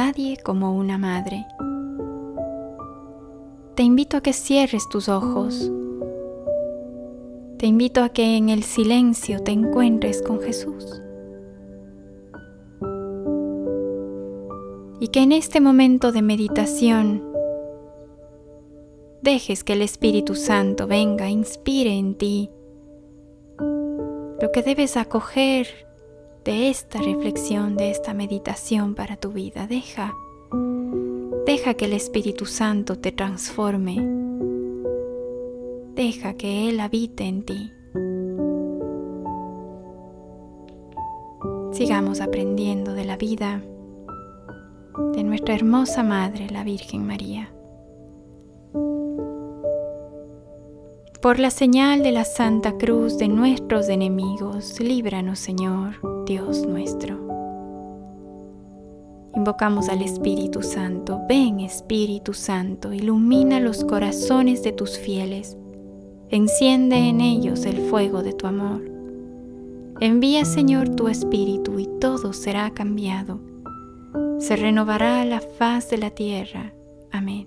nadie como una madre. Te invito a que cierres tus ojos. Te invito a que en el silencio te encuentres con Jesús. Y que en este momento de meditación dejes que el Espíritu Santo venga, inspire en ti lo que debes acoger de esta reflexión, de esta meditación para tu vida. Deja, deja que el Espíritu Santo te transforme. Deja que Él habite en ti. Sigamos aprendiendo de la vida de nuestra hermosa Madre, la Virgen María. Por la señal de la Santa Cruz de nuestros enemigos, líbranos Señor, Dios nuestro. Invocamos al Espíritu Santo. Ven Espíritu Santo, ilumina los corazones de tus fieles. Enciende en ellos el fuego de tu amor. Envía Señor tu Espíritu y todo será cambiado. Se renovará la faz de la tierra. Amén.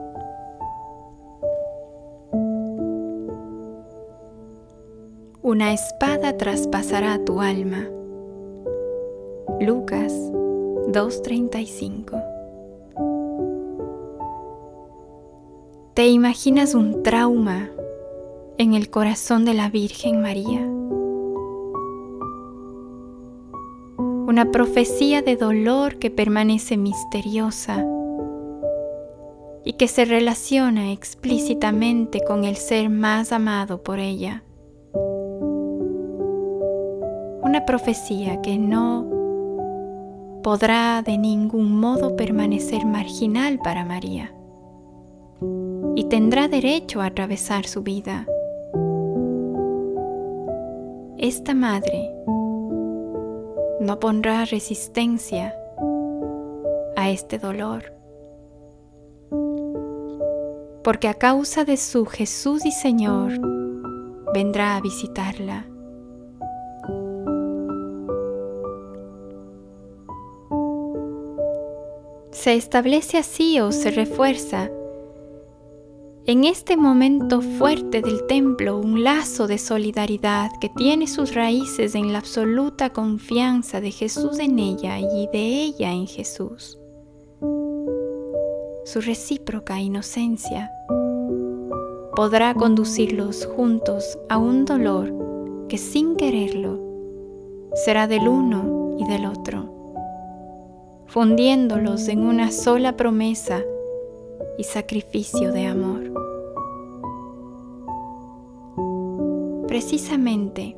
Una espada traspasará tu alma. Lucas 2.35 ¿Te imaginas un trauma en el corazón de la Virgen María? Una profecía de dolor que permanece misteriosa y que se relaciona explícitamente con el ser más amado por ella profecía que no podrá de ningún modo permanecer marginal para María y tendrá derecho a atravesar su vida. Esta madre no pondrá resistencia a este dolor, porque a causa de su Jesús y Señor vendrá a visitarla se establece así o se refuerza en este momento fuerte del templo un lazo de solidaridad que tiene sus raíces en la absoluta confianza de Jesús en ella y de ella en Jesús. Su recíproca inocencia podrá conducirlos juntos a un dolor que sin quererlo será del uno y del otro fundiéndolos en una sola promesa y sacrificio de amor. Precisamente,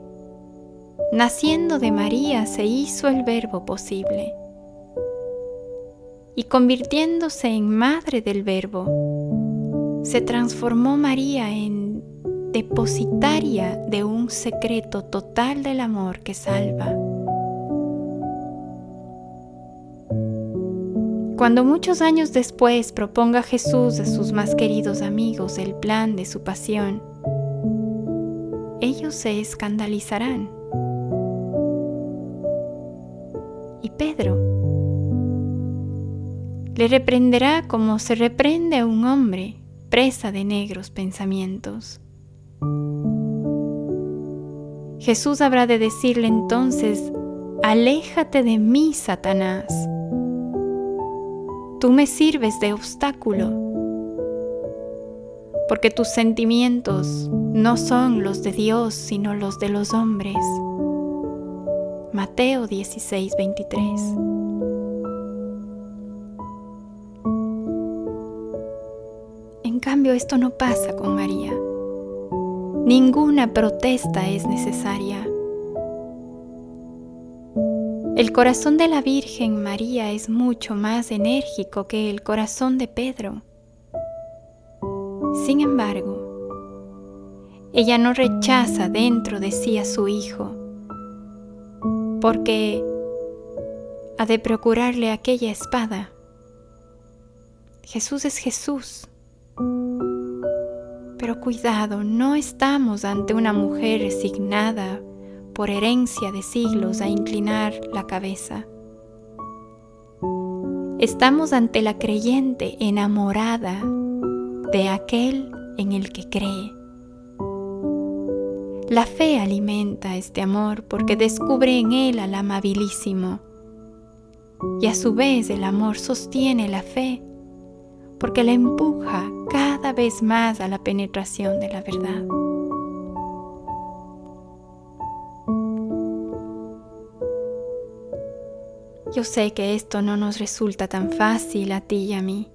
naciendo de María se hizo el verbo posible y convirtiéndose en madre del verbo, se transformó María en depositaria de un secreto total del amor que salva. Cuando muchos años después proponga Jesús a sus más queridos amigos el plan de su pasión, ellos se escandalizarán. Y Pedro le reprenderá como se reprende a un hombre presa de negros pensamientos. Jesús habrá de decirle entonces, aléjate de mí, Satanás tú me sirves de obstáculo, porque tus sentimientos no son los de Dios, sino los de los hombres. Mateo 16, 23. En cambio, esto no pasa con María. Ninguna protesta es necesaria. El corazón de la Virgen María es mucho más enérgico que el corazón de Pedro. Sin embargo, ella no rechaza dentro de sí a su hijo, porque ha de procurarle aquella espada. Jesús es Jesús. Pero cuidado, no estamos ante una mujer resignada por herencia de siglos a inclinar la cabeza. Estamos ante la creyente enamorada de aquel en el que cree. La fe alimenta este amor porque descubre en él al amabilísimo y a su vez el amor sostiene la fe porque la empuja cada vez más a la penetración de la verdad. Yo sé que esto no nos resulta tan fácil a ti y a mí.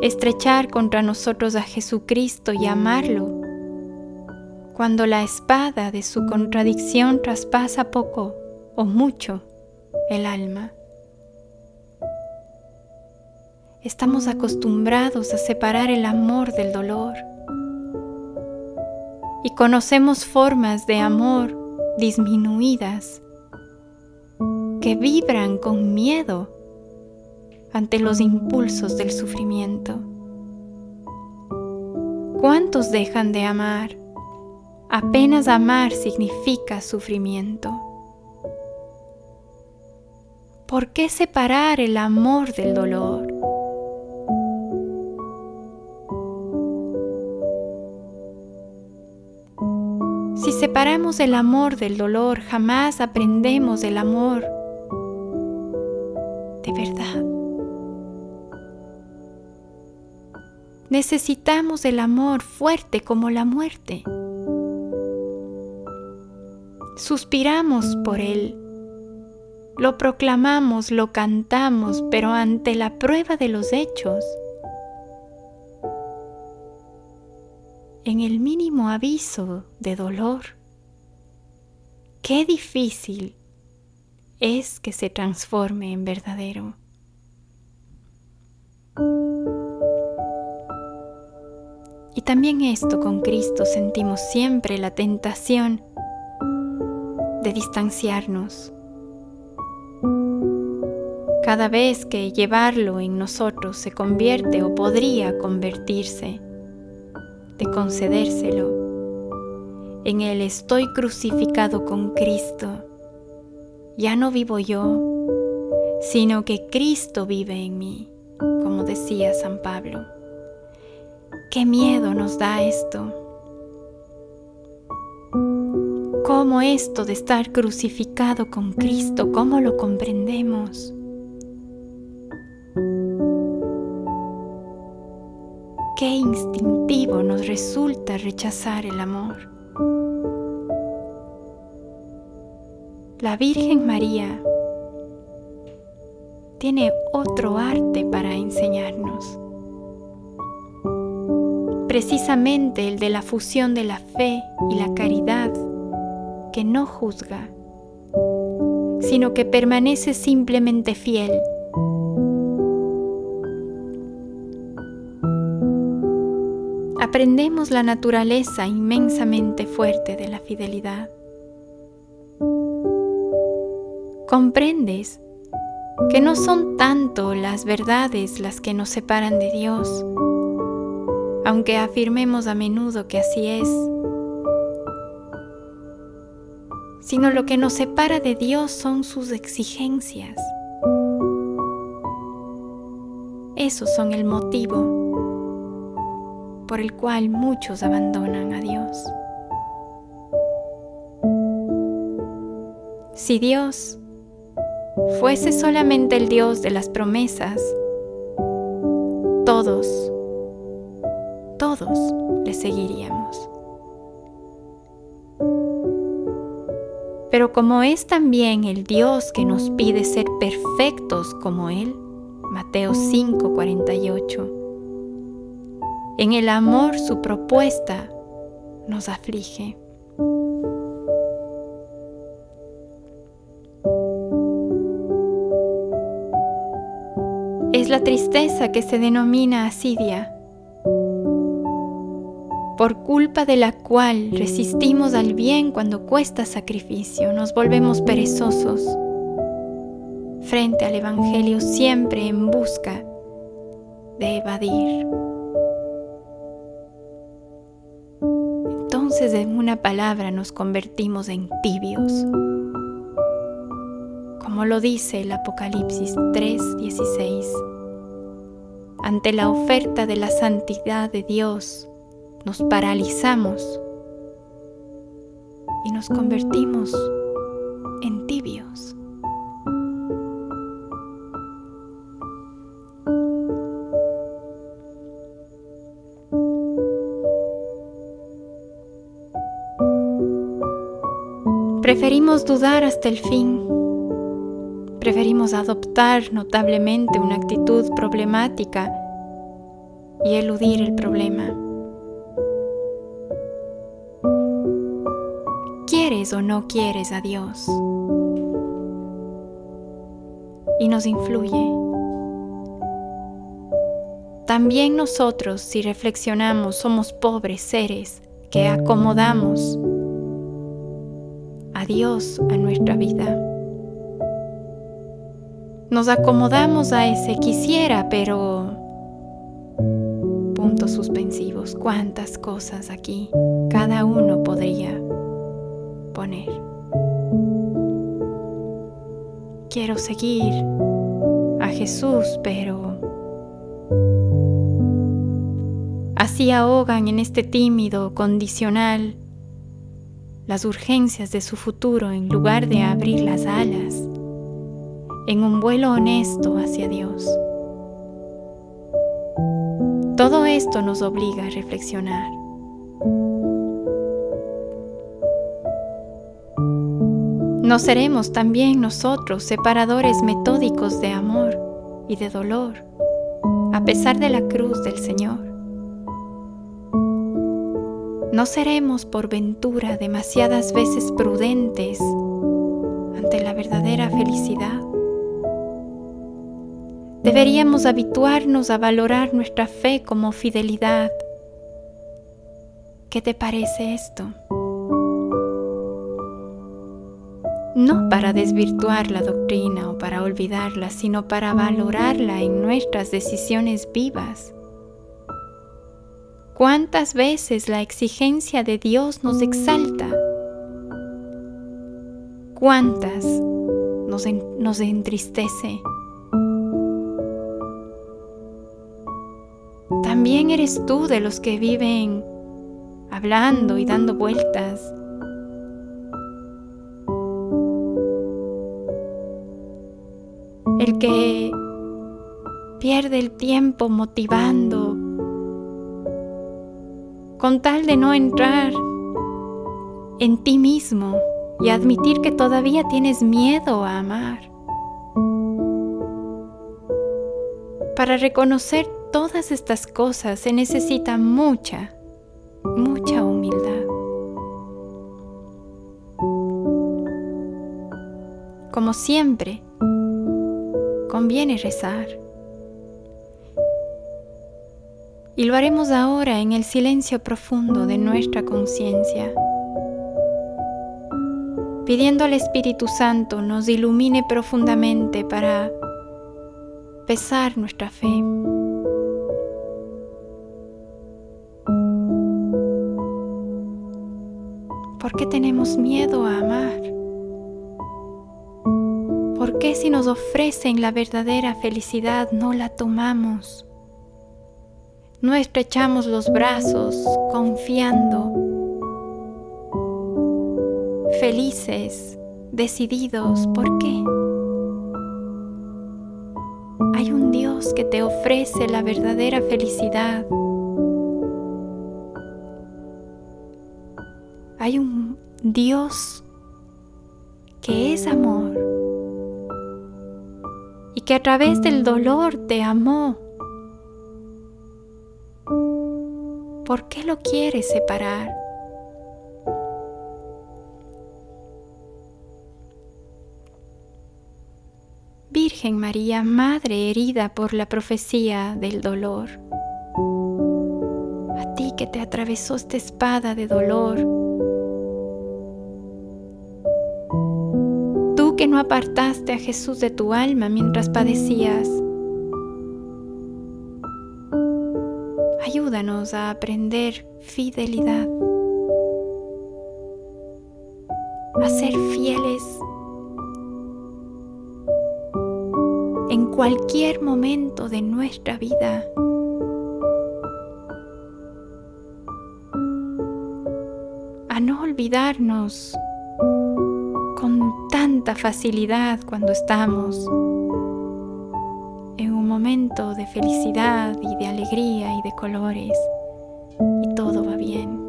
Estrechar contra nosotros a Jesucristo y amarlo, cuando la espada de su contradicción traspasa poco o mucho el alma. Estamos acostumbrados a separar el amor del dolor y conocemos formas de amor disminuidas que vibran con miedo ante los impulsos del sufrimiento. ¿Cuántos dejan de amar? Apenas amar significa sufrimiento. ¿Por qué separar el amor del dolor? Si separamos el amor del dolor, jamás aprendemos el amor Necesitamos el amor fuerte como la muerte. Suspiramos por él, lo proclamamos, lo cantamos, pero ante la prueba de los hechos, en el mínimo aviso de dolor, qué difícil es que se transforme en verdadero. También esto con Cristo sentimos siempre la tentación de distanciarnos. Cada vez que llevarlo en nosotros se convierte o podría convertirse, de concedérselo, en el estoy crucificado con Cristo ya no vivo yo, sino que Cristo vive en mí, como decía San Pablo. Qué miedo nos da esto. ¿Cómo esto de estar crucificado con Cristo, cómo lo comprendemos? Qué instintivo nos resulta rechazar el amor. La Virgen María tiene otro arte para enseñarnos, precisamente el de la fusión de la fe y la caridad, que no juzga, sino que permanece simplemente fiel. Aprendemos la naturaleza inmensamente fuerte de la fidelidad comprendes que no son tanto las verdades las que nos separan de Dios, aunque afirmemos a menudo que así es, sino lo que nos separa de Dios son sus exigencias. Esos son el motivo por el cual muchos abandonan a Dios. Si Dios fuese solamente el Dios de las promesas, todos, todos le seguiríamos. Pero como es también el Dios que nos pide ser perfectos como Él, Mateo 5:48, en el amor su propuesta nos aflige. Es la tristeza que se denomina asidia, por culpa de la cual resistimos al bien cuando cuesta sacrificio, nos volvemos perezosos frente al Evangelio siempre en busca de evadir. Entonces en una palabra nos convertimos en tibios, como lo dice el Apocalipsis 3:16. Ante la oferta de la santidad de Dios, nos paralizamos y nos convertimos en tibios. Preferimos dudar hasta el fin. Preferimos adoptar notablemente una actitud problemática y eludir el problema. ¿Quieres o no quieres a Dios? Y nos influye. También nosotros, si reflexionamos, somos pobres seres que acomodamos Dios a nuestra vida. Nos acomodamos a ese quisiera, pero... Puntos suspensivos. ¿Cuántas cosas aquí cada uno podría Quiero seguir a Jesús, pero... Así ahogan en este tímido, condicional, las urgencias de su futuro en lugar de abrir las alas en un vuelo honesto hacia Dios. Todo esto nos obliga a reflexionar. ¿No seremos también nosotros separadores metódicos de amor y de dolor, a pesar de la cruz del Señor? ¿No seremos por ventura demasiadas veces prudentes ante la verdadera felicidad? Deberíamos habituarnos a valorar nuestra fe como fidelidad. ¿Qué te parece esto? No para desvirtuar la doctrina o para olvidarla, sino para valorarla en nuestras decisiones vivas ¿Cuántas veces la exigencia de Dios nos exalta? ¿Cuántas nos, entristece? También eres tú de los que viven hablando y dando vueltas. Que pierde el tiempo motivando con tal de no entrar en ti mismo y admitir que todavía tienes miedo a amar. Para reconocer todas estas cosas se necesita mucha, mucha humildad. Como siempre, conviene rezar. Y lo haremos ahora en el silencio profundo de nuestra conciencia, pidiendo al Espíritu Santo nos ilumine profundamente para pesar nuestra fe. ¿Por qué tenemos miedo a amar? ¿Por qué si nos ofrecen la verdadera felicidad no la tomamos? No estrechamos los brazos confiando, felices, decididos. ¿Por qué? Hay un Dios que te ofrece la verdadera felicidad. Hay un Dios que es amor que a través del dolor te amó ¿Por qué lo quieres separar? Virgen María, Madre herida por la profecía del dolor, a ti que te atravesó esta espada de dolor. Que no apartaste a Jesús de tu alma mientras padecías. Ayúdanos a aprender fidelidad, a ser fieles en cualquier momento de nuestra vida. A no olvidarnos tanta facilidad cuando estamos en un momento de felicidad y de alegría y de colores y todo va bien.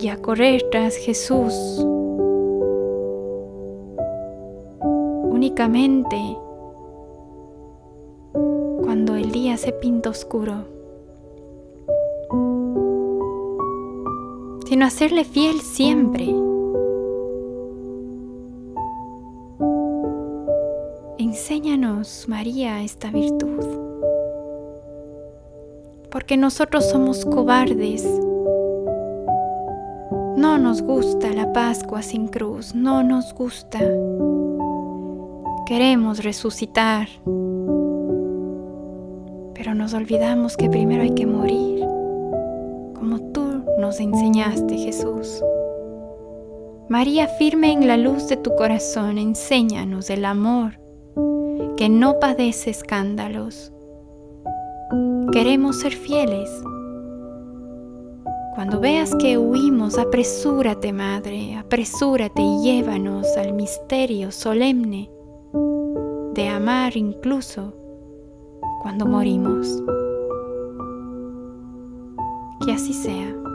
Y a correr tras Jesús únicamente cuando el día se pinta oscuro, hacerle fiel siempre. Enséñanos, María, esta virtud, porque nosotros somos cobardes. No nos gusta la Pascua sin cruz, no nos gusta. Queremos resucitar, pero nos olvidamos que primero hay que morir, nos enseñaste, Jesús. María, firme en la luz de tu corazón, enséñanos el amor que no padece escándalos. Queremos ser fieles. Cuando veas que huimos, apresúrate, Madre, apresúrate y llévanos al misterio solemne de amar incluso cuando morimos. Que así sea.